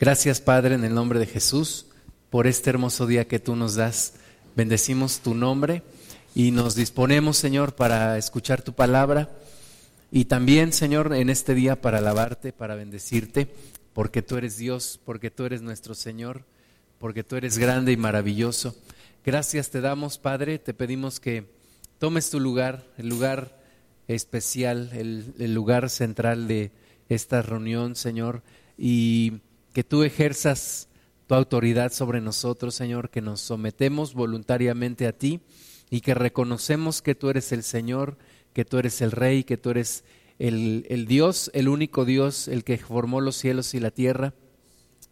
Gracias Padre en el nombre de Jesús por este hermoso día que tú nos das. Bendecimos tu nombre y nos disponemos Señor para escuchar tu palabra y también Señor en este día para alabarte, para bendecirte, porque tú eres Dios, porque tú eres nuestro Señor, porque tú eres grande y maravilloso. Gracias te damos Padre, te pedimos que tomes tu lugar, el lugar especial, el, lugar central de esta reunión Señor y que tú ejerzas tu autoridad sobre nosotros, Señor, que nos sometemos voluntariamente a ti y que reconocemos que tú eres el Señor, que tú eres el Rey, que tú eres el, el, Dios, el único Dios, el que formó los cielos y la tierra,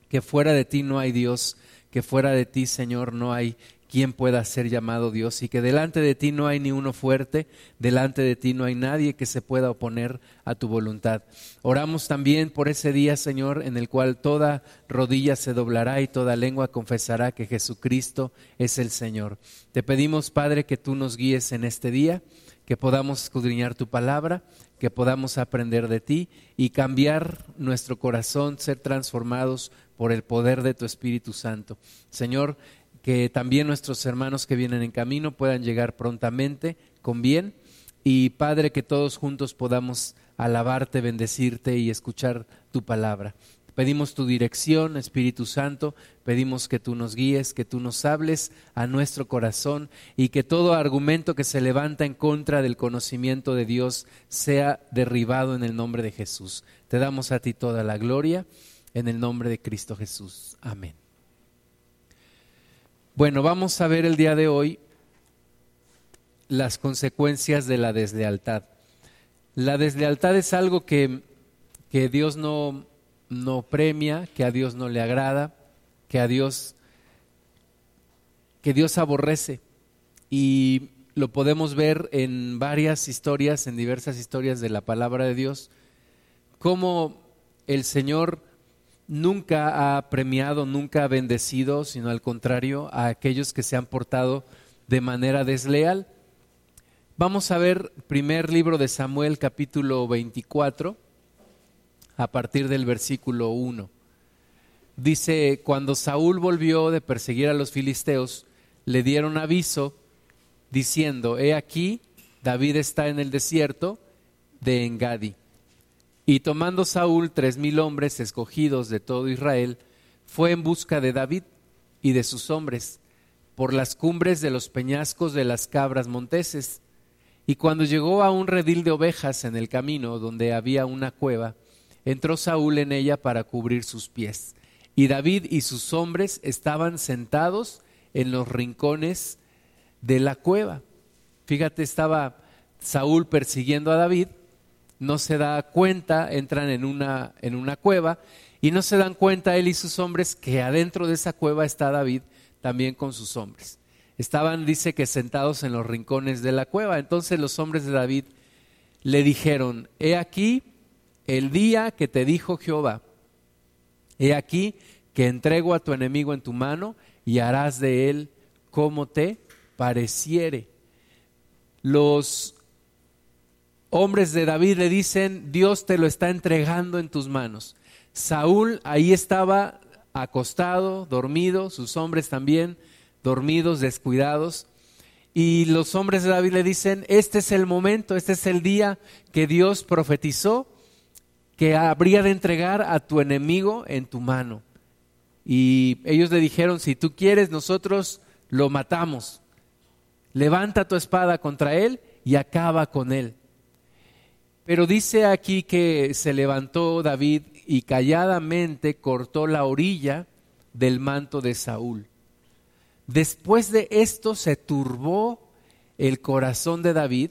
que fuera de ti no hay Dios, que fuera de ti, Señor, no hay quien pueda ser llamado Dios y que delante de ti no hay ni uno fuerte, delante de ti no hay nadie que se pueda oponer a tu voluntad. Oramos también por ese día, Señor, en el cual toda rodilla se doblará y toda lengua confesará que Jesucristo es el Señor. Te pedimos, Padre, que tú nos guíes en este día, que podamos escudriñar tu palabra, que podamos aprender de ti y cambiar nuestro corazón, ser transformados por el poder de tu Espíritu Santo. Señor, que también nuestros hermanos que vienen en camino puedan llegar prontamente con bien y Padre que todos juntos podamos alabarte, bendecirte y escuchar tu palabra. Pedimos tu dirección, Espíritu Santo, pedimos que tú nos guíes, que tú nos hables a nuestro corazón y que todo argumento que se levanta en contra del conocimiento de Dios sea derribado en el nombre de Jesús. Te damos a ti toda la gloria en el nombre de Cristo Jesús. Amén. Bueno, vamos a ver el día de hoy las consecuencias de la deslealtad. La deslealtad es algo que, que Dios no, no premia, que a Dios no le agrada, que a Dios, que Dios aborrece. Y lo podemos ver en varias historias, en diversas historias de la palabra de Dios, cómo el Señor nunca ha premiado, nunca ha bendecido, sino al contrario, a aquellos que se han portado de manera desleal. Vamos a ver primer libro de Samuel capítulo 24 a partir del versículo 1. Dice, cuando Saúl volvió de perseguir a los filisteos, le dieron aviso diciendo, he aquí, David está en el desierto de Engadi. Y tomando Saúl tres mil hombres escogidos de todo Israel, fue en busca de David y de sus hombres por las cumbres de los peñascos de las cabras monteses. Y cuando llegó a un redil de ovejas en el camino donde había una cueva, entró Saúl en ella para cubrir sus pies. Y David y sus hombres estaban sentados en los rincones de la cueva. Fíjate, estaba Saúl persiguiendo a David no se da cuenta, entran en una, en una cueva y no se dan cuenta él y sus hombres que adentro de esa cueva está David también con sus hombres. Estaban, dice que sentados en los rincones de la cueva. Entonces los hombres de David le dijeron, he aquí el día que te dijo Jehová, he aquí que entrego a tu enemigo en tu mano y harás de él como te pareciere. Los hombres de David le dicen, Dios te lo está entregando en tus manos. Saúl ahí estaba acostado, dormido, sus hombres también dormidos, descuidados. Y los hombres de David le dicen, este es el momento, este es el día que Dios profetizó que habría de entregar a tu enemigo en tu mano. Y ellos le dijeron, si tú quieres, nosotros lo matamos. Levanta tu espada contra él y acaba con él. Pero dice aquí que se levantó David y calladamente cortó la orilla del manto de Saúl. Después de esto se turbó el corazón de David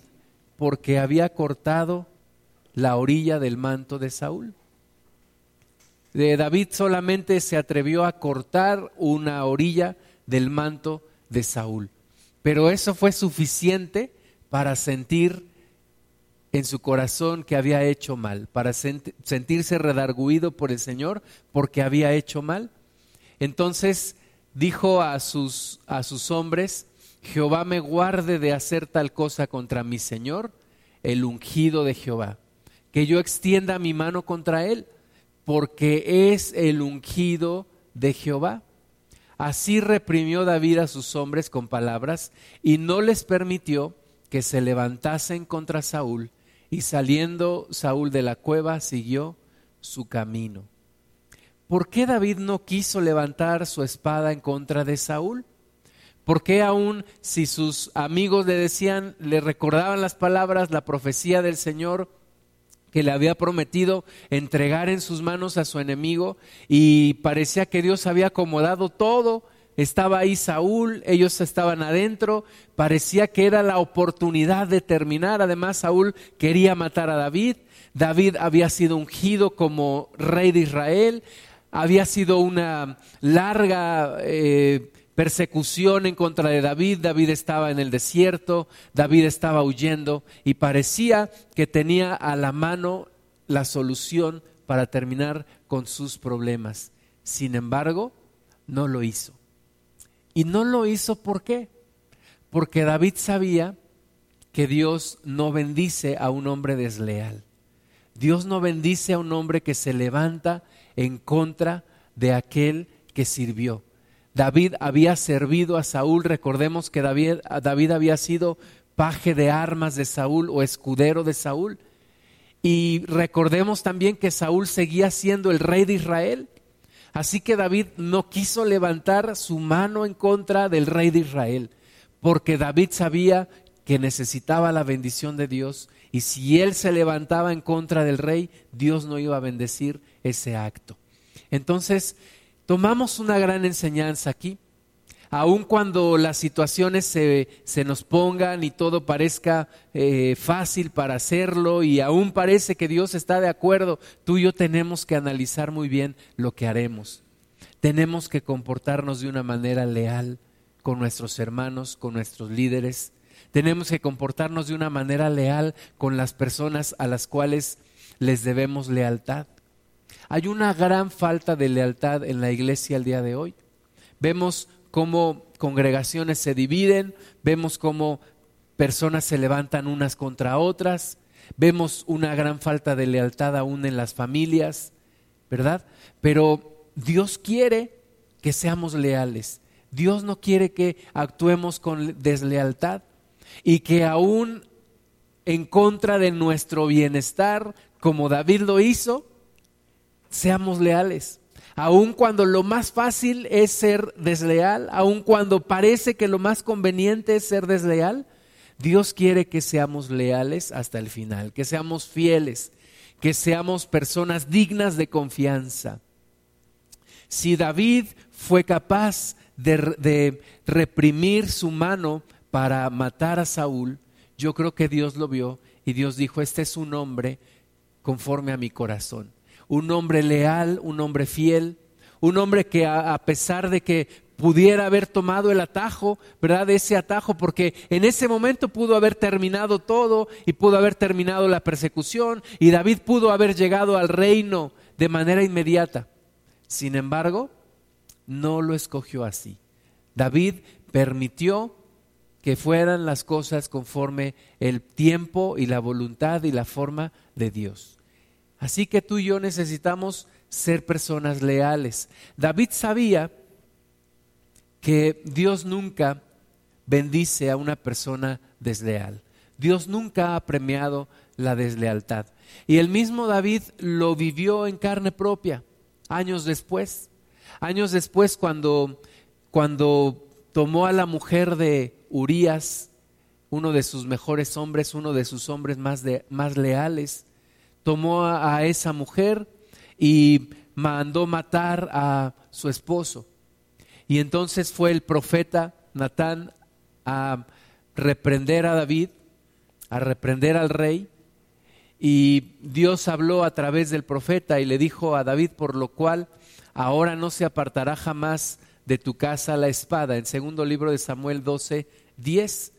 porque había cortado la orilla del manto de Saúl. De David solamente se atrevió a cortar una orilla del manto de Saúl. Pero eso fue suficiente para sentir en su corazón que había hecho mal, para sentirse redarguido por el Señor porque había hecho mal. Entonces dijo a sus, a sus hombres, Jehová me guarde de hacer tal cosa contra mi Señor, el ungido de Jehová, que yo extienda mi mano contra él, porque es el ungido de Jehová. Así reprimió David a sus hombres con palabras y no les permitió que se levantasen contra Saúl, y saliendo Saúl de la cueva siguió su camino. ¿Por qué David no quiso levantar su espada en contra de Saúl? ¿Por qué aún si sus amigos le decían, le recordaban las palabras, la profecía del Señor que le había prometido entregar en sus manos a su enemigo y parecía que Dios había acomodado todo? Estaba ahí Saúl, ellos estaban adentro, parecía que era la oportunidad de terminar. Además, Saúl quería matar a David. David había sido ungido como rey de Israel. Había sido una larga eh, persecución en contra de David, David estaba en el desierto, David estaba huyendo y parecía que tenía a la mano la solución para terminar con sus problemas. Sin embargo, no lo hizo. Y no lo hizo ¿por qué? Porque David sabía que Dios no bendice a un hombre desleal. Dios no bendice a un hombre que se levanta en contra de aquel que sirvió. David había servido a Saúl, recordemos que David, David había sido paje de armas de Saúl o escudero de Saúl. Y recordemos también que Saúl seguía siendo el rey de Israel. Así que David no quiso levantar su mano en contra del rey de Israel, porque David sabía que necesitaba la bendición de Dios y si él se levantaba en contra del rey, Dios no iba a bendecir ese acto. Entonces, tomamos una gran enseñanza aquí. Aun cuando las situaciones se, se nos pongan y todo parezca eh, fácil para hacerlo y aún parece que Dios está de acuerdo, tú y yo tenemos que analizar muy bien lo que haremos. Tenemos que comportarnos de una manera leal con nuestros hermanos, con nuestros líderes. Tenemos que comportarnos de una manera leal con las personas a las cuales les debemos lealtad. Hay una gran falta de lealtad en la iglesia el día de hoy. Vemos cómo congregaciones se dividen, vemos cómo personas se levantan unas contra otras, vemos una gran falta de lealtad aún en las familias, ¿verdad? Pero Dios quiere que seamos leales. Dios no quiere que actuemos con deslealtad y que aún en contra de nuestro bienestar, como David lo hizo, seamos leales. Aun cuando lo más fácil es ser desleal, aun cuando parece que lo más conveniente es ser desleal, Dios quiere que seamos leales hasta el final, que seamos fieles, que seamos personas dignas de confianza. Si David fue capaz de, de, reprimir su mano para matar a Saúl, yo creo que Dios lo vio y Dios dijo, este es un hombre conforme a mi corazón un hombre leal, un hombre fiel, un hombre que a, pesar de que pudiera haber tomado el atajo, ¿verdad? Ese atajo, porque en ese momento pudo haber terminado todo y pudo haber terminado la persecución y David pudo haber llegado al reino de manera inmediata. Sin embargo, no lo escogió así. David permitió que fueran las cosas conforme el tiempo y la voluntad y la forma de Dios. Así que tú y yo necesitamos ser personas leales. David sabía que Dios nunca bendice a una persona desleal. Dios nunca ha premiado la deslealtad. Y el mismo David lo vivió en carne propia, años después. Años después cuando, cuando tomó a la mujer de Urías, uno de sus mejores hombres, uno de sus hombres más, de, más leales, tomó a, esa mujer y mandó matar a su esposo. Y entonces fue el profeta Natán a reprender a David, a reprender al rey. Y Dios habló a través del profeta y le dijo a David, por lo cual ahora no se apartará jamás de tu casa la espada. En segundo libro de Samuel 12, 10,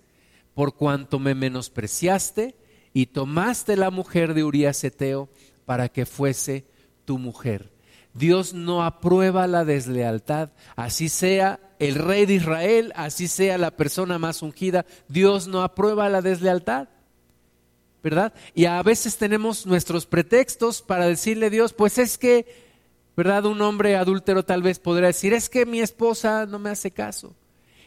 por cuanto me menospreciaste y tomaste la mujer de Urías Eteo para que fuese tu mujer. Dios no aprueba la deslealtad, así sea el rey de Israel, así sea la persona más ungida, Dios no aprueba la deslealtad. ¿verdad? Y a veces tenemos nuestros pretextos para decirle a Dios, pues es que, ¿verdad? Un hombre adúltero tal vez podría decir, es que mi esposa no me hace caso,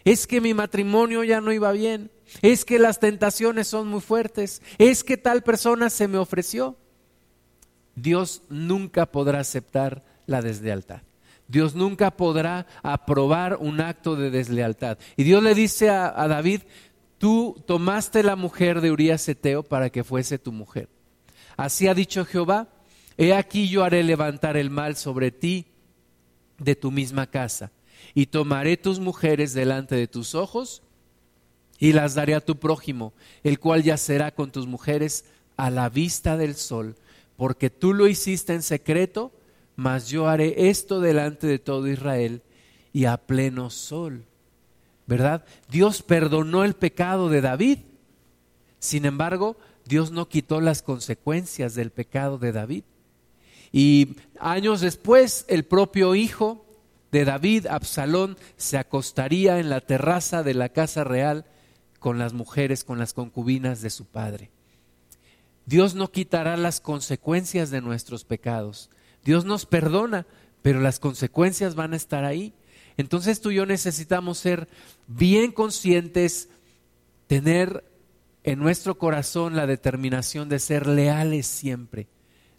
es que mi matrimonio ya no iba bien, es que las tentaciones son muy fuertes, es que tal persona se me ofreció. Dios nunca podrá aceptar la deslealtad. Dios nunca podrá aprobar un acto de deslealtad. Y Dios le dice a, a David, tú tomaste la mujer de Urías Eteo para que fuese tu mujer. Así ha dicho Jehová, he aquí yo haré levantar el mal sobre ti de tu misma casa, y tomaré tus mujeres delante de tus ojos, y las daré a tu prójimo, el cual yacerá con tus mujeres a la vista del sol, porque tú lo hiciste en secreto, mas yo haré esto delante de todo Israel y a pleno sol. ¿verdad? Dios perdonó el pecado de David. Sin embargo, Dios no quitó las consecuencias del pecado de David. Y años después, el propio hijo de David, Absalón, se acostaría en la terraza de la casa real con las mujeres, con las concubinas de su padre. Dios no quitará las consecuencias de nuestros pecados. Dios nos perdona, pero las consecuencias van a estar ahí. Entonces tú y yo necesitamos ser bien conscientes, tener en nuestro corazón la determinación de ser leales siempre,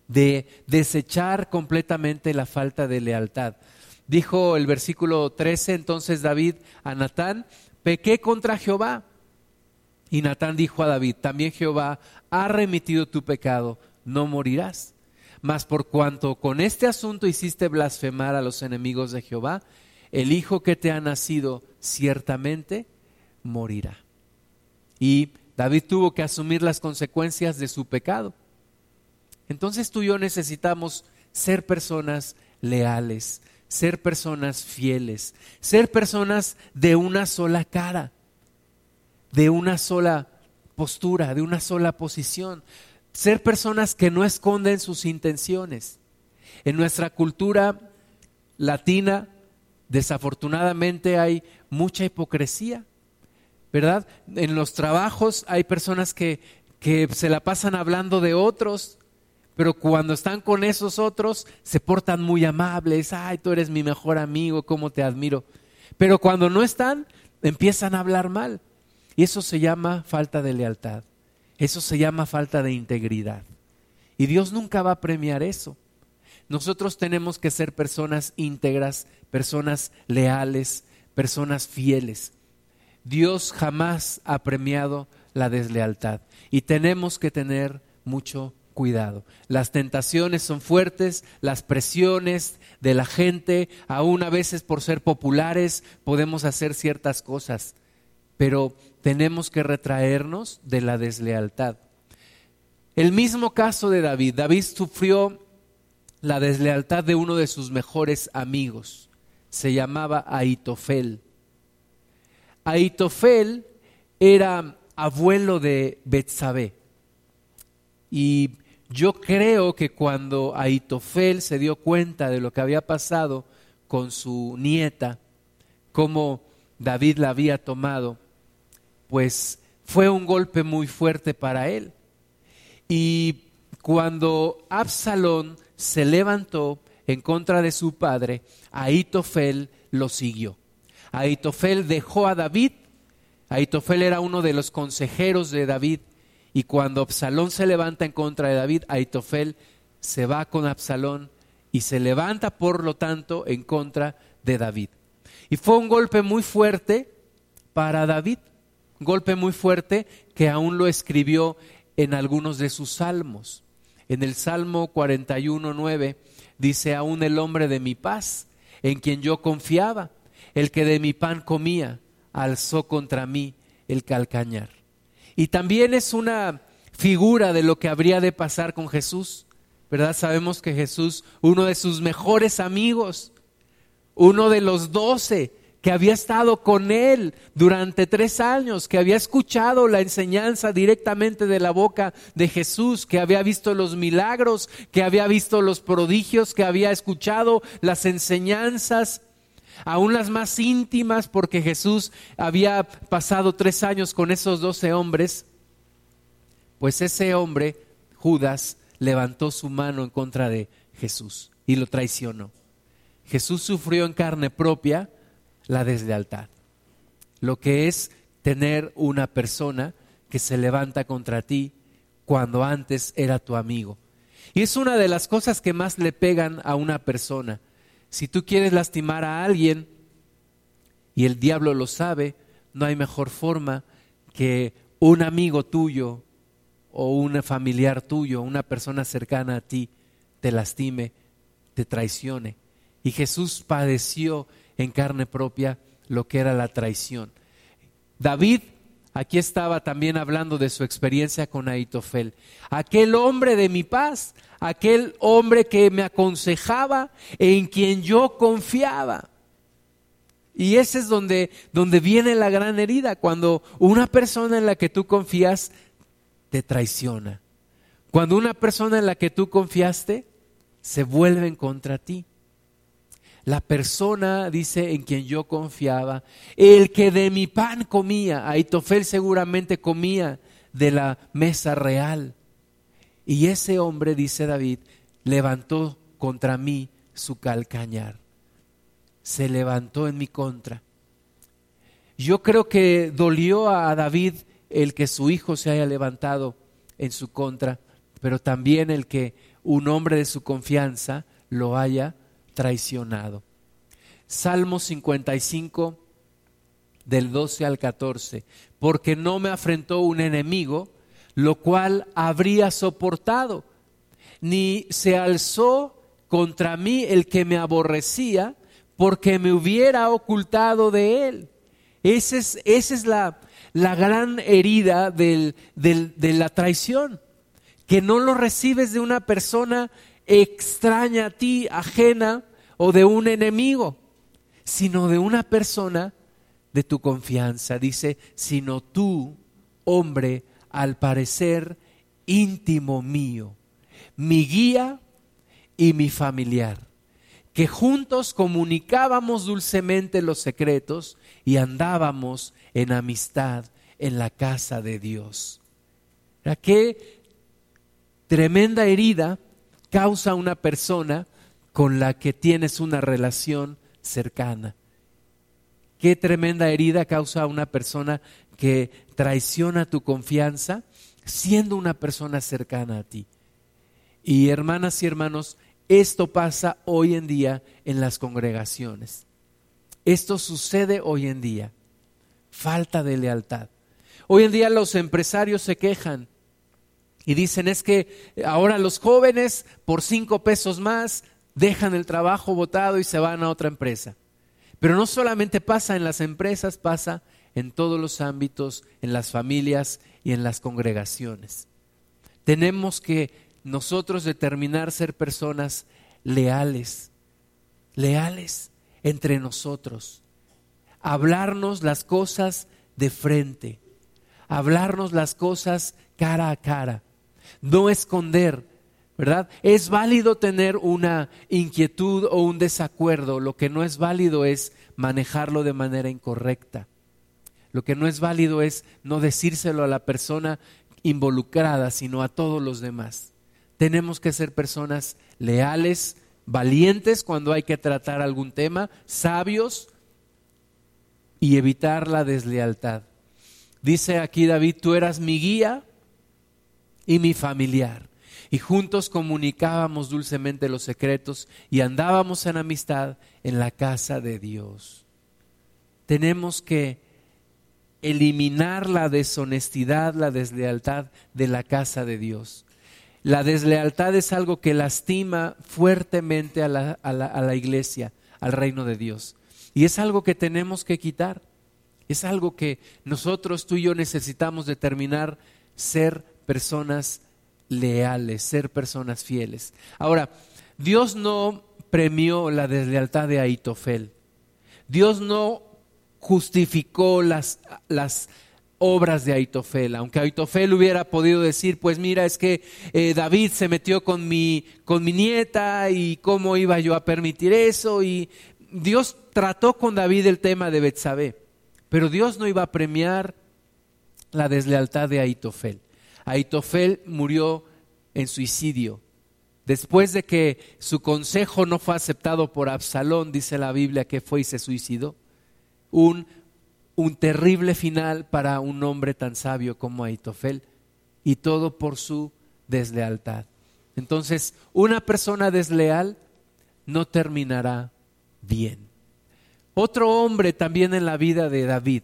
de desechar completamente la falta de lealtad. Dijo el versículo 13 entonces David a Natán, pequé contra Jehová. Y Natán dijo a David, también Jehová ha remitido tu pecado, no morirás. Mas por cuanto con este asunto hiciste blasfemar a los enemigos de Jehová, el hijo que te ha nacido ciertamente morirá. Y David tuvo que asumir las consecuencias de su pecado. Entonces tú y yo necesitamos ser personas leales, ser personas fieles, ser personas de una sola cara, de una sola postura, de una sola posición, ser personas que no esconden sus intenciones. En nuestra cultura latina Desafortunadamente hay mucha hipocresía, ¿verdad? En los trabajos hay personas que, que se la pasan hablando de otros, pero cuando están con esos otros se portan muy amables, ay, tú eres mi mejor amigo, cómo te admiro. Pero cuando no están, empiezan a hablar mal. Y eso se llama falta de lealtad, eso se llama falta de integridad. Y Dios nunca va a premiar eso. Nosotros tenemos que ser personas íntegras, personas leales, personas fieles. Dios jamás ha premiado la deslealtad y tenemos que tener mucho cuidado. Las tentaciones son fuertes, las presiones de la gente, aún a veces por ser populares podemos hacer ciertas cosas, pero tenemos que retraernos de la deslealtad. El mismo caso de David. David sufrió la deslealtad de uno de sus mejores amigos. Se llamaba Aitofel. Aitofel era abuelo de Betsabé. Y yo creo que cuando Aitofel se dio cuenta de lo que había pasado con su nieta, cómo David la había tomado, pues fue un golpe muy fuerte para él. Y cuando Absalón se levantó en contra de su padre, Aitofel lo siguió. Aitofel dejó a David. Aitofel era uno de los consejeros de David. Y cuando Absalón se levanta en contra de David, Aitofel se va con Absalón y se levanta, por lo tanto, en contra de David. Y fue un golpe muy fuerte para David, un golpe muy fuerte que aún lo escribió en algunos de sus salmos. En el Salmo 41, 9 dice, aún el hombre de mi paz, en quien yo confiaba, el que de mi pan comía, alzó contra mí el calcañar. Y también es una figura de lo que habría de pasar con Jesús. ¿Verdad? Sabemos que Jesús, uno de sus mejores amigos, uno de los doce, que había estado con él durante tres años, que había escuchado la enseñanza directamente de la boca de Jesús, que había visto los milagros, que había visto los prodigios, que había escuchado las enseñanzas, aún las más íntimas, porque Jesús había pasado tres años con esos doce hombres, Pues ese hombre, Judas, levantó su mano en contra de Jesús y lo traicionó. Jesús sufrió en carne propia la deslealtad, lo que es tener una persona que se levanta contra ti cuando antes era tu amigo. Y es una de las cosas que más le pegan a una persona. Si tú quieres lastimar a alguien y el diablo lo sabe, no hay mejor forma que un amigo tuyo o un familiar tuyo, una persona cercana a ti, te lastime, te traicione. Y Jesús padeció en carne propia lo que era la traición. David aquí estaba también hablando de su experiencia con Aitofel. Aquel hombre de mi paz, aquel hombre que me aconsejaba, en quien yo confiaba. Y ese es donde, donde viene la gran herida, cuando una persona en la que tú confías te traiciona. Cuando una persona en la que tú confiaste se vuelve en contra ti. La persona, dice, en quien yo confiaba, el que de mi pan comía, Aitofel seguramente comía de la mesa real. Y ese hombre, dice David, levantó contra mí su calcañar. Se levantó en mi contra. Yo creo que dolió a David el que su hijo se haya levantado en su contra, pero también el que un hombre de su confianza lo haya traicionado. Salmo 55 del 12 al 14, porque no me afrentó un enemigo, lo cual habría soportado, ni se alzó contra mí el que me aborrecía, porque me hubiera ocultado de él. Esa es, esa es la, la gran herida de la traición, que no lo recibes de una persona extraña a ti, ajena o de un enemigo, sino de una persona de tu confianza. Dice, sino tú, hombre, al parecer íntimo mío, mi guía y mi familiar, que juntos comunicábamos dulcemente los secretos y andábamos en amistad en la casa de Dios. qué tremenda herida causa una persona con la que tienes una relación cercana. Qué tremenda herida causa una persona que traiciona tu confianza siendo una persona cercana a ti. Y hermanas y hermanos, esto pasa hoy en día en las congregaciones. Esto sucede hoy en día falta de lealtad. Hoy en día los empresarios se quejan y dicen es que ahora los jóvenes por cinco pesos más dejan el trabajo votado y se van a otra empresa. Pero no solamente pasa en las empresas, pasa en todos los ámbitos, en las familias y en las congregaciones. Tenemos que nosotros determinar ser personas leales, leales entre nosotros hablarnos las cosas de frente, hablarnos las cosas cara a cara, no esconder, ¿verdad? Es válido tener una inquietud o un desacuerdo, lo que no es válido es manejarlo de manera incorrecta. Lo que no es válido es no decírselo a la persona involucrada, sino a todos los demás. Tenemos que ser personas leales, valientes cuando hay que tratar algún tema, sabios, y evitar la deslealtad. Dice aquí David, tú eras mi guía y mi familiar. Y juntos comunicábamos dulcemente los secretos y andábamos en amistad en la casa de Dios. Tenemos que eliminar la deshonestidad, la deslealtad de la casa de Dios. La deslealtad es algo que lastima fuertemente a la, a la, a la iglesia, al reino de Dios. Y es algo que tenemos que quitar. Es algo que nosotros, tú y yo, necesitamos determinar ser personas leales, ser personas fieles. Ahora, Dios no premió la deslealtad de Aitofel. Dios no justificó las, las obras de Aitofel. Aunque Aitofel hubiera podido decir, pues mira, es que eh, David se metió con mi, con mi nieta y cómo iba yo a permitir eso. Y Dios trató con David el tema de Betsabé, pero Dios no iba a premiar la deslealtad de Aitofel. Aitofel murió en suicidio. Después de que su consejo no fue aceptado por Absalón, dice la Biblia que fue y se suicidó. Un, un terrible final para un hombre tan sabio como Aitofel. Y todo por su deslealtad. Entonces, una persona desleal no terminará bien. Otro hombre también en la vida de David,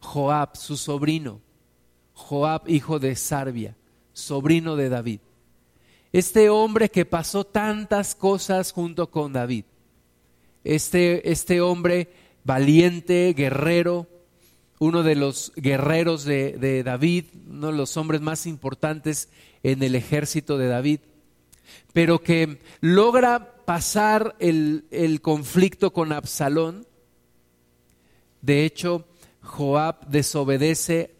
Joab, su sobrino, Joab, hijo de Sarbia, sobrino de David. Este hombre que pasó tantas cosas junto con David. Este, este hombre valiente, guerrero, uno de los guerreros de, de, David, uno de los hombres más importantes en el ejército de David, pero que logra pasar el, el conflicto con Absalón. De hecho, Joab desobedece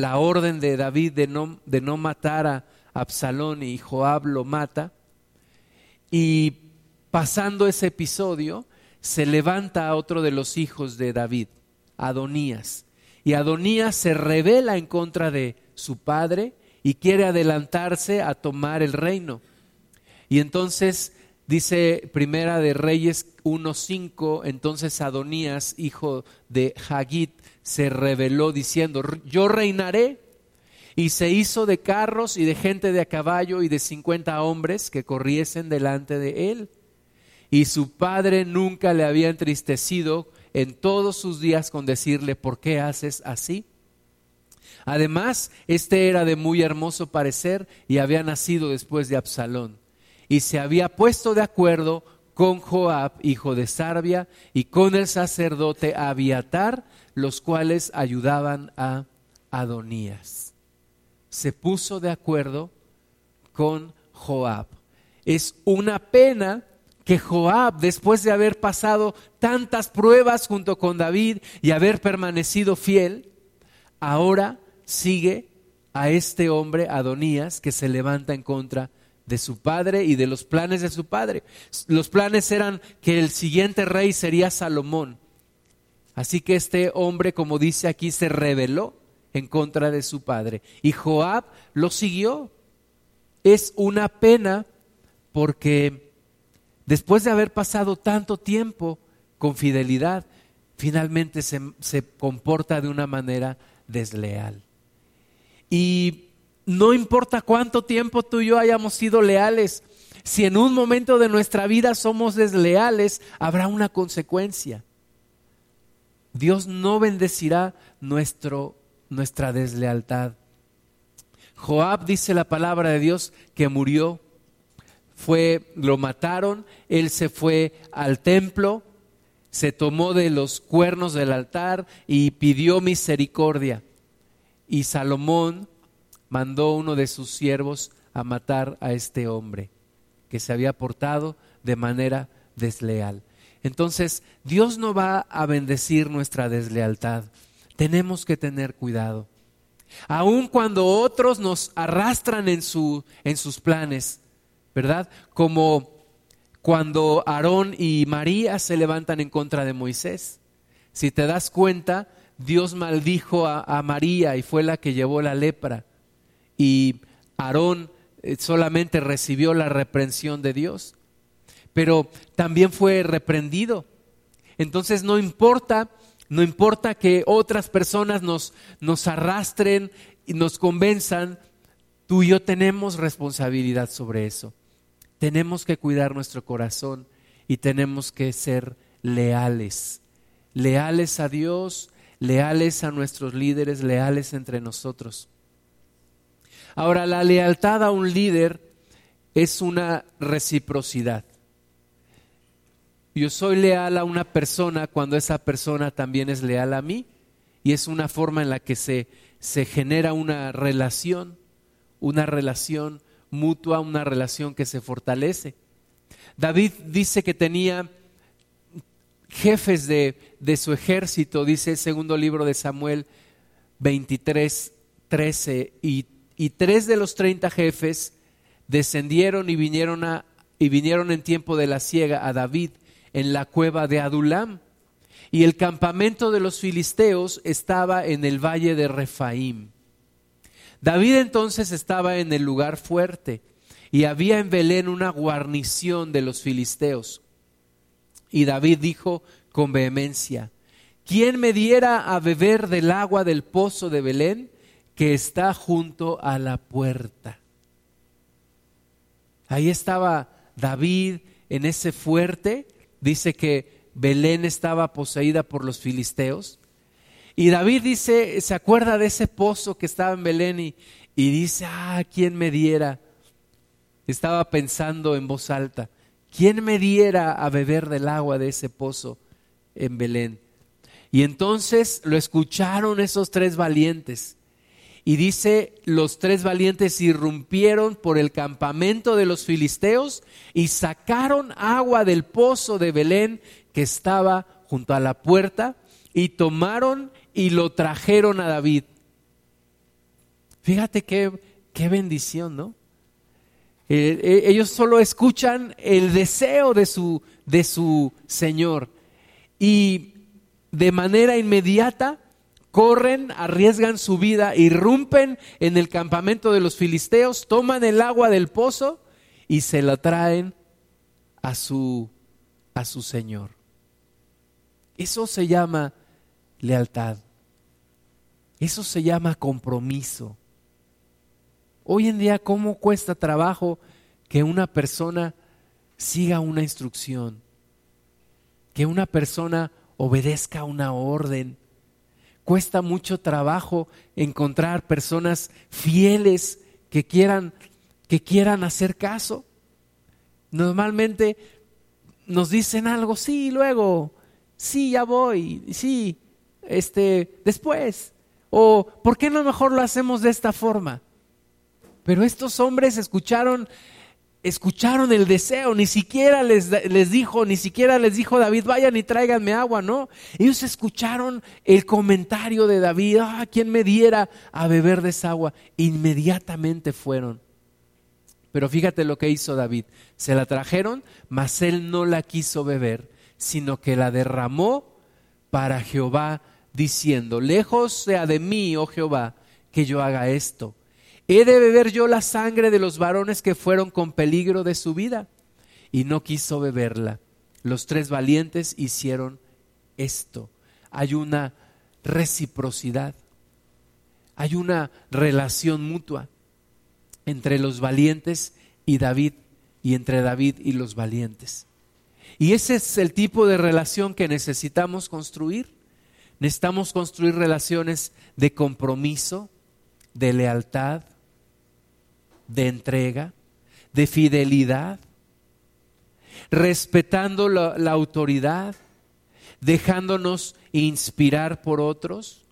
la orden de David de no, de no matar a Absalón y Joab lo mata. Y pasando ese episodio, se levanta a otro de los hijos de David, Adonías. Y Adonías se revela en contra de su padre y quiere adelantarse a tomar el reino. Y entonces dice Primera de Reyes 1.5, entonces Adonías, hijo de Hagit, se reveló diciendo, yo reinaré. Y se hizo de carros y de gente de a caballo y de cincuenta hombres que corriesen delante de él. Y su padre nunca le había entristecido en todos sus días con decirle, ¿por qué haces así? Además, este era de muy hermoso parecer y había nacido después de Absalón. Y se había puesto de acuerdo con Joab, hijo de Sarbia, y con el sacerdote Abiatar, los cuales ayudaban a Adonías. Se puso de acuerdo con Joab. Es una pena que Joab, después de haber pasado tantas pruebas junto con David y haber permanecido fiel, ahora sigue a este hombre, Adonías, que se levanta en contra de su padre y de los planes de su padre. Los planes eran que el siguiente rey sería Salomón. Así que este hombre, como dice aquí, se rebeló en contra de su padre. Y Joab lo siguió. Es una pena porque después de haber pasado tanto tiempo con fidelidad, finalmente se, se comporta de una manera desleal. Y no importa cuánto tiempo tú y yo hayamos sido leales, si en un momento de nuestra vida somos desleales, habrá una consecuencia. Dios no bendecirá nuestro, nuestra deslealtad. Joab dice la palabra de Dios que murió, fue, lo mataron, él se fue al templo, se tomó de los cuernos del altar y pidió misericordia. Y Salomón mandó uno de sus siervos a matar a este hombre que se había portado de manera desleal. Entonces, Dios no va a bendecir nuestra deslealtad. Tenemos que tener cuidado. Aun cuando otros nos arrastran en, en sus planes, ¿verdad? Como cuando Aarón y María se levantan en contra de Moisés. Si te das cuenta, Dios maldijo a, María y fue la que llevó la lepra. Y Aarón eh, solamente recibió la reprensión de Dios, pero también fue reprendido. Entonces no importa, no importa que otras personas nos, nos arrastren y nos convenzan, tú y yo tenemos responsabilidad sobre eso. Tenemos que cuidar nuestro corazón y tenemos que ser leales, leales a Dios, leales a nuestros líderes, leales entre nosotros. Ahora, la lealtad a un líder es una reciprocidad. Yo soy leal a una persona cuando esa persona también es leal a mí y es una forma en la que se, se genera una relación, una relación mutua, una relación que se fortalece. David dice que tenía jefes de, su ejército, dice el segundo libro de Samuel 23, 13, y, y tres de los treinta jefes descendieron y vinieron, a, y vinieron en tiempo de la siega a David en la cueva de Adulam. Y el campamento de los filisteos estaba en el valle de Refaim. David entonces estaba en el lugar fuerte y había en Belén una guarnición de los filisteos. Y David dijo con vehemencia, ¿quién me diera a beber del agua del pozo de Belén que está junto a la puerta? Ahí estaba David en ese fuerte, dice que Belén estaba poseída por los filisteos. Y David dice, se acuerda de ese pozo que estaba en Belén y, dice, ah, ¿quién me diera? Estaba pensando en voz alta, ¿quién me diera a beber del agua de ese pozo en Belén? Y entonces lo escucharon esos tres valientes. Y dice, los tres valientes irrumpieron por el campamento de los filisteos y sacaron agua del pozo de Belén que estaba junto a la puerta y tomaron y lo trajeron a David. Fíjate qué, qué bendición, ¿no? Eh, eh, ellos solo escuchan el deseo de su, de su Señor y de manera inmediata corren, arriesgan su vida, irrumpen en el campamento de los filisteos, toman el agua del pozo y se la traen a su, a su Señor. Eso se llama lealtad. Eso se llama compromiso. Hoy en día, ¿cómo cuesta trabajo que una persona siga una instrucción? Que una persona obedezca una orden. Cuesta mucho trabajo encontrar personas fieles que quieran, que quieran hacer caso. Normalmente nos dicen algo, sí, luego, sí, ya voy, sí, este, después. O, ¿por qué no mejor lo hacemos de esta forma? Pero estos hombres escucharon, escucharon el deseo, ni siquiera les, les, dijo, ni siquiera les dijo David, vayan y tráiganme agua, no. Ellos escucharon el comentario de David, ah, ¿quién me diera a beber de esa agua? Inmediatamente fueron. Pero fíjate lo que hizo David. Se la trajeron, mas él no la quiso beber, sino que la derramó para Jehová diciendo, lejos sea de mí, oh Jehová, que yo haga esto. He de beber yo la sangre de los varones que fueron con peligro de su vida. Y no quiso beberla. Los tres valientes hicieron esto. Hay una reciprocidad. Hay una relación mutua entre los valientes y David y entre David y los valientes. Y ese es el tipo de relación que necesitamos construir. Necesitamos construir relaciones de compromiso, de lealtad, de entrega, de fidelidad, respetando la, autoridad, dejándonos inspirar por otros.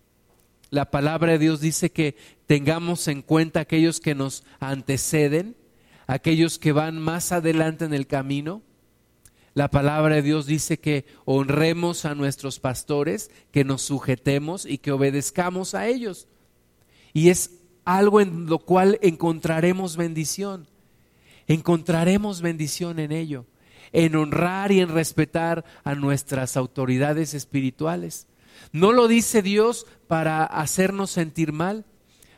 La palabra de Dios dice que tengamos en cuenta aquellos que nos anteceden, aquellos que van más adelante en el camino. La palabra de Dios dice que honremos a nuestros pastores, que nos sujetemos y que obedezcamos a ellos. Y es algo en lo cual encontraremos bendición. Encontraremos bendición en ello, en honrar y en respetar a nuestras autoridades espirituales. No lo dice Dios para hacernos sentir mal,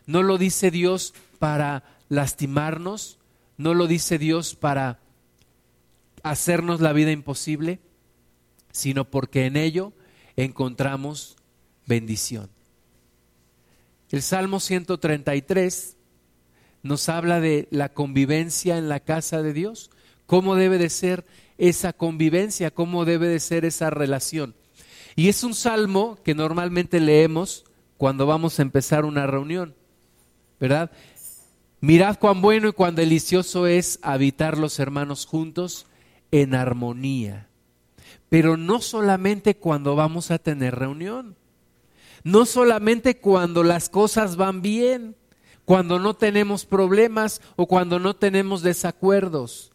no lo dice Dios para lastimarnos, no lo dice Dios para hacernos la vida imposible, sino porque en ello encontramos bendición. El Salmo 133 nos habla de la convivencia en la casa de Dios, cómo debe de ser esa convivencia, cómo debe de ser esa relación. Y es un salmo que normalmente leemos cuando vamos a empezar una reunión, ¿verdad? Mirad cuán bueno y cuán delicioso es habitar los hermanos juntos en armonía. Pero no solamente cuando vamos a tener reunión, no solamente cuando las cosas van bien, cuando no tenemos problemas o cuando no tenemos desacuerdos.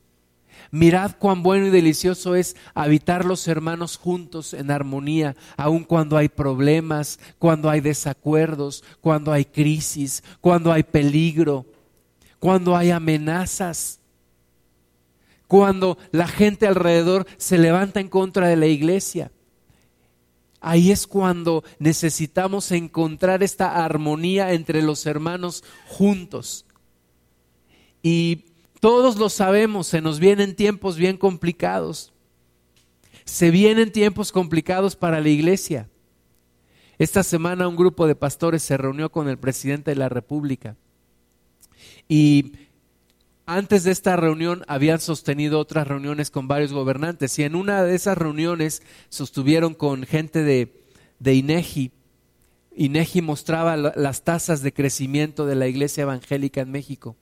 Mirad cuán bueno y delicioso es habitar los hermanos juntos en armonía, aun cuando hay problemas, cuando hay desacuerdos, cuando hay crisis, cuando hay peligro, cuando hay amenazas cuando la gente alrededor se levanta en contra de la iglesia. Ahí es cuando necesitamos encontrar esta armonía entre los hermanos juntos. Y todos lo sabemos, se nos vienen tiempos bien complicados. Se vienen tiempos complicados para la iglesia. Esta semana un grupo de pastores se reunió con el presidente de la República y antes de esta reunión habían sostenido otras reuniones con varios gobernantes y en una de esas reuniones sostuvieron con gente de, de INEGI. INEGI mostraba las tasas de crecimiento de la iglesia evangélica en México.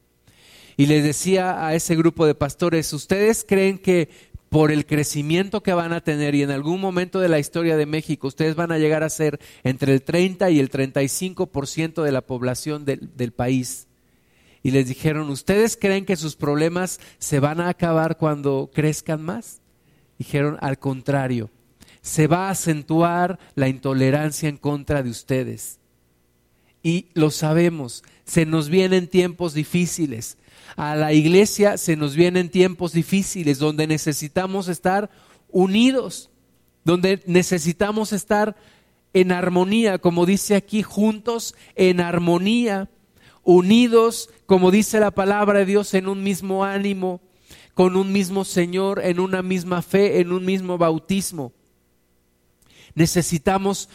Y les decía a ese grupo de pastores, ¿ustedes creen que por el crecimiento que van a tener y en algún momento de la historia de México ustedes van a llegar a ser entre el 30 y el 35% de la población del, del país. Y les dijeron, ¿ustedes creen que sus problemas se van a acabar cuando crezcan más? Dijeron, al contrario, se va a acentuar la intolerancia en contra de ustedes. Y lo sabemos, se nos vienen tiempos difíciles, a la iglesia se nos vienen tiempos difíciles donde necesitamos estar unidos, donde necesitamos estar en armonía, como dice aquí, juntos en armonía, unidos, como dice la palabra de Dios, en un mismo ánimo, con un mismo Señor, en una misma fe, en un mismo bautismo. Necesitamos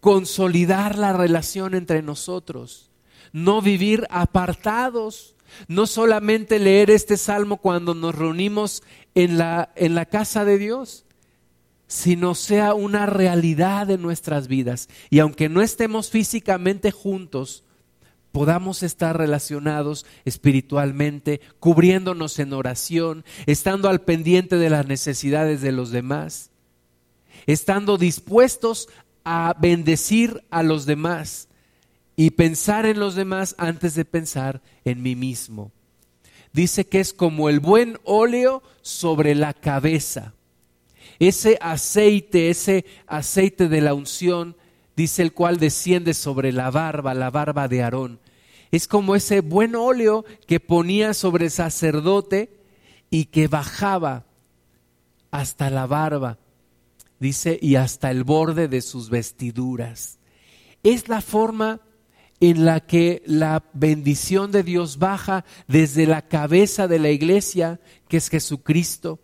consolidar la relación entre nosotros, no vivir apartados no solamente leer este salmo cuando nos reunimos en la, en la casa de Dios, sino sea una realidad en nuestras vidas. Y aunque no estemos físicamente juntos, podamos estar relacionados espiritualmente, cubriéndonos en oración, estando al pendiente de las necesidades de los demás, estando dispuestos a bendecir a los demás y pensar en los demás antes de pensar en mí mismo. Dice que es como el buen óleo sobre la cabeza. Ese aceite, ese aceite de la unción, dice el cual desciende sobre la barba, la barba de Aarón. Es como ese buen óleo que ponía sobre el sacerdote y que bajaba hasta la barba, dice, y hasta el borde de sus vestiduras. Es la forma en la que la bendición de Dios baja desde la cabeza de la iglesia, que es Jesucristo.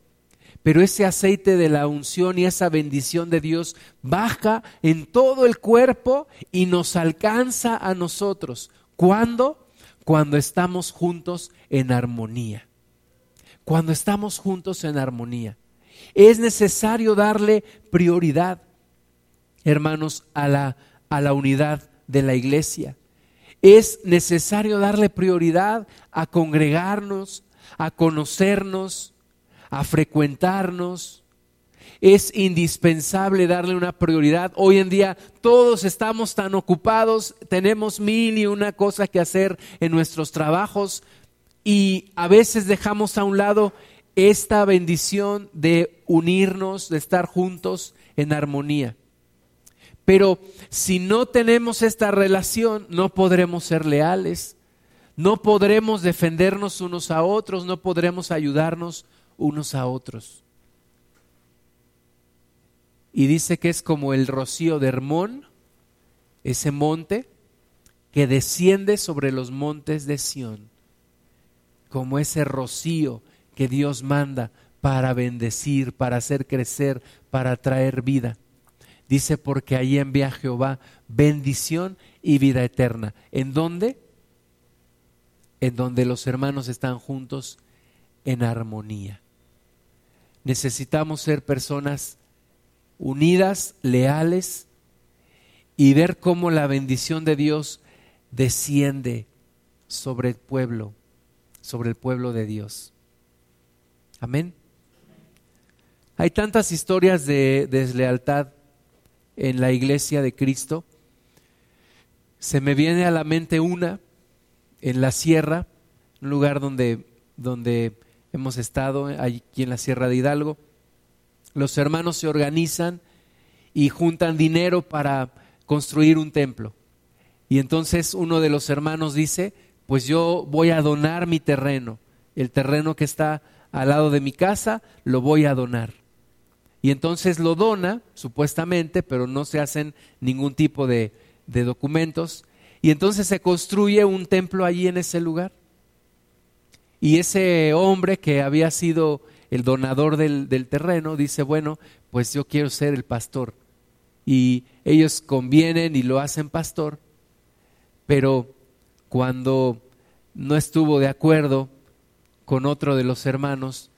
Pero ese aceite de la unción y esa bendición de Dios baja en todo el cuerpo y nos alcanza a nosotros. ¿Cuándo? Cuando estamos juntos en armonía. Cuando estamos juntos en armonía. Es necesario darle prioridad, hermanos, a la, a la unidad de la iglesia es necesario darle prioridad a congregarnos, a conocernos, a frecuentarnos. Es indispensable darle una prioridad. Hoy en día todos estamos tan ocupados, tenemos mil y una cosa que hacer en nuestros trabajos y a veces dejamos a un lado esta bendición de unirnos, de estar juntos en armonía. Pero si no tenemos esta relación, no podremos ser leales, no podremos defendernos unos a otros, no podremos ayudarnos unos a otros. Y dice que es como el rocío de Hermón, ese monte que desciende sobre los montes de Sión, como ese rocío que Dios manda para bendecir, para hacer crecer, para traer vida. Dice, porque ahí envía Jehová bendición y vida eterna. ¿En dónde? En donde los hermanos están juntos en armonía. Necesitamos ser personas unidas, leales y ver cómo la bendición de Dios desciende sobre el pueblo, sobre el pueblo de Dios. Amén. Hay tantas historias de deslealtad en la iglesia de Cristo. Se me viene a la mente una en la sierra, un lugar donde, donde hemos estado, aquí en la Sierra de Hidalgo. Los hermanos se organizan y juntan dinero para construir un templo. Y entonces uno de los hermanos dice, pues yo voy a donar mi terreno, el terreno que está al lado de mi casa, lo voy a donar. y entonces lo dona, supuestamente, pero no se hacen ningún tipo de, documentos, y entonces se construye un templo allí en ese lugar. Y ese hombre que había sido el donador del, terreno dice, bueno, pues yo quiero ser el pastor. Y ellos convienen y lo hacen pastor, pero cuando no estuvo de acuerdo con otro de los hermanos,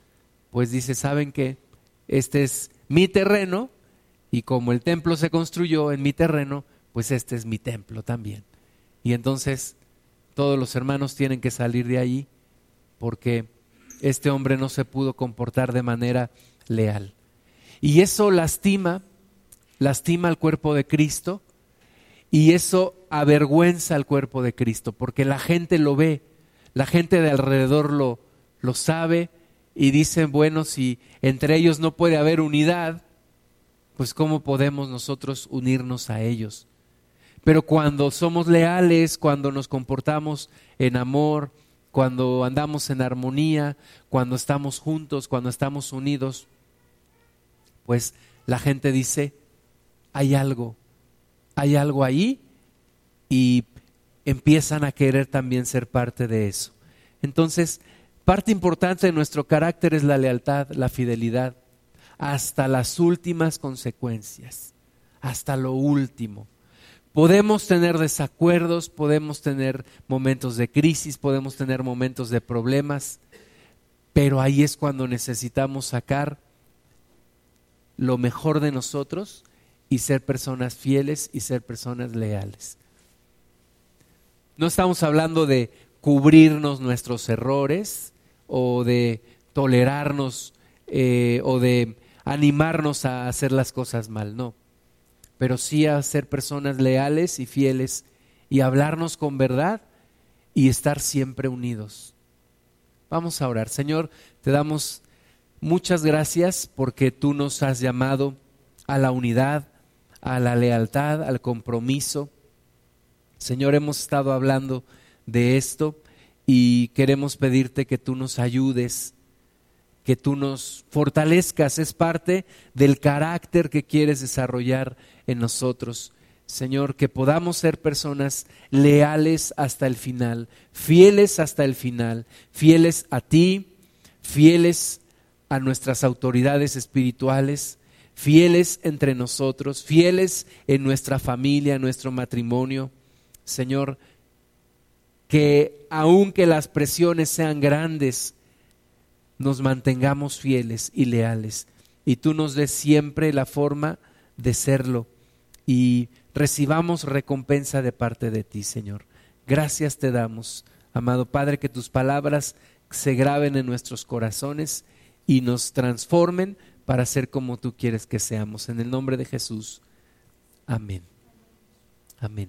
pues dice, ¿saben qué? Este es mi terreno y como el templo se construyó en mi terreno, pues este es mi templo también. Y entonces todos los hermanos tienen que salir de ahí porque este hombre no se pudo comportar de manera leal. Y eso lastima, lastima al cuerpo de Cristo y eso avergüenza al cuerpo de Cristo porque la gente lo ve, la gente de alrededor lo, lo sabe y dicen, bueno, si entre ellos no puede haber unidad, pues ¿cómo podemos nosotros unirnos a ellos? Pero cuando somos leales, cuando nos comportamos en amor, cuando andamos en armonía, cuando estamos juntos, cuando estamos unidos, pues la gente dice, hay algo, hay algo ahí y empiezan a querer también ser parte de eso. Entonces, Parte importante de nuestro carácter es la lealtad, la fidelidad, hasta las últimas consecuencias, hasta lo último. Podemos tener desacuerdos, podemos tener momentos de crisis, podemos tener momentos de problemas, pero ahí es cuando necesitamos sacar lo mejor de nosotros y ser personas fieles y ser personas leales. No estamos hablando de cubrirnos nuestros errores, o de tolerarnos eh, o de animarnos a hacer las cosas mal, no. Pero sí a ser personas leales y fieles y hablarnos con verdad y estar siempre unidos. Vamos a orar. Señor, te damos muchas gracias porque tú nos has llamado a la unidad, a la lealtad, al compromiso. Señor, hemos estado hablando de esto y queremos pedirte que tú nos ayudes, que tú nos fortalezcas. Es parte del carácter que quieres desarrollar en nosotros. Señor, que podamos ser personas leales hasta el final, fieles hasta el final, fieles a ti, fieles a nuestras autoridades espirituales, fieles entre nosotros, fieles en nuestra familia, en nuestro matrimonio. Señor, que aunque las presiones sean grandes, nos mantengamos fieles y leales. Y tú nos des siempre la forma de serlo y recibamos recompensa de parte de ti, Señor. Gracias te damos, amado Padre, que tus palabras se graben en nuestros corazones y nos transformen para ser como tú quieres que seamos. En el nombre de Jesús. Amén. Amén.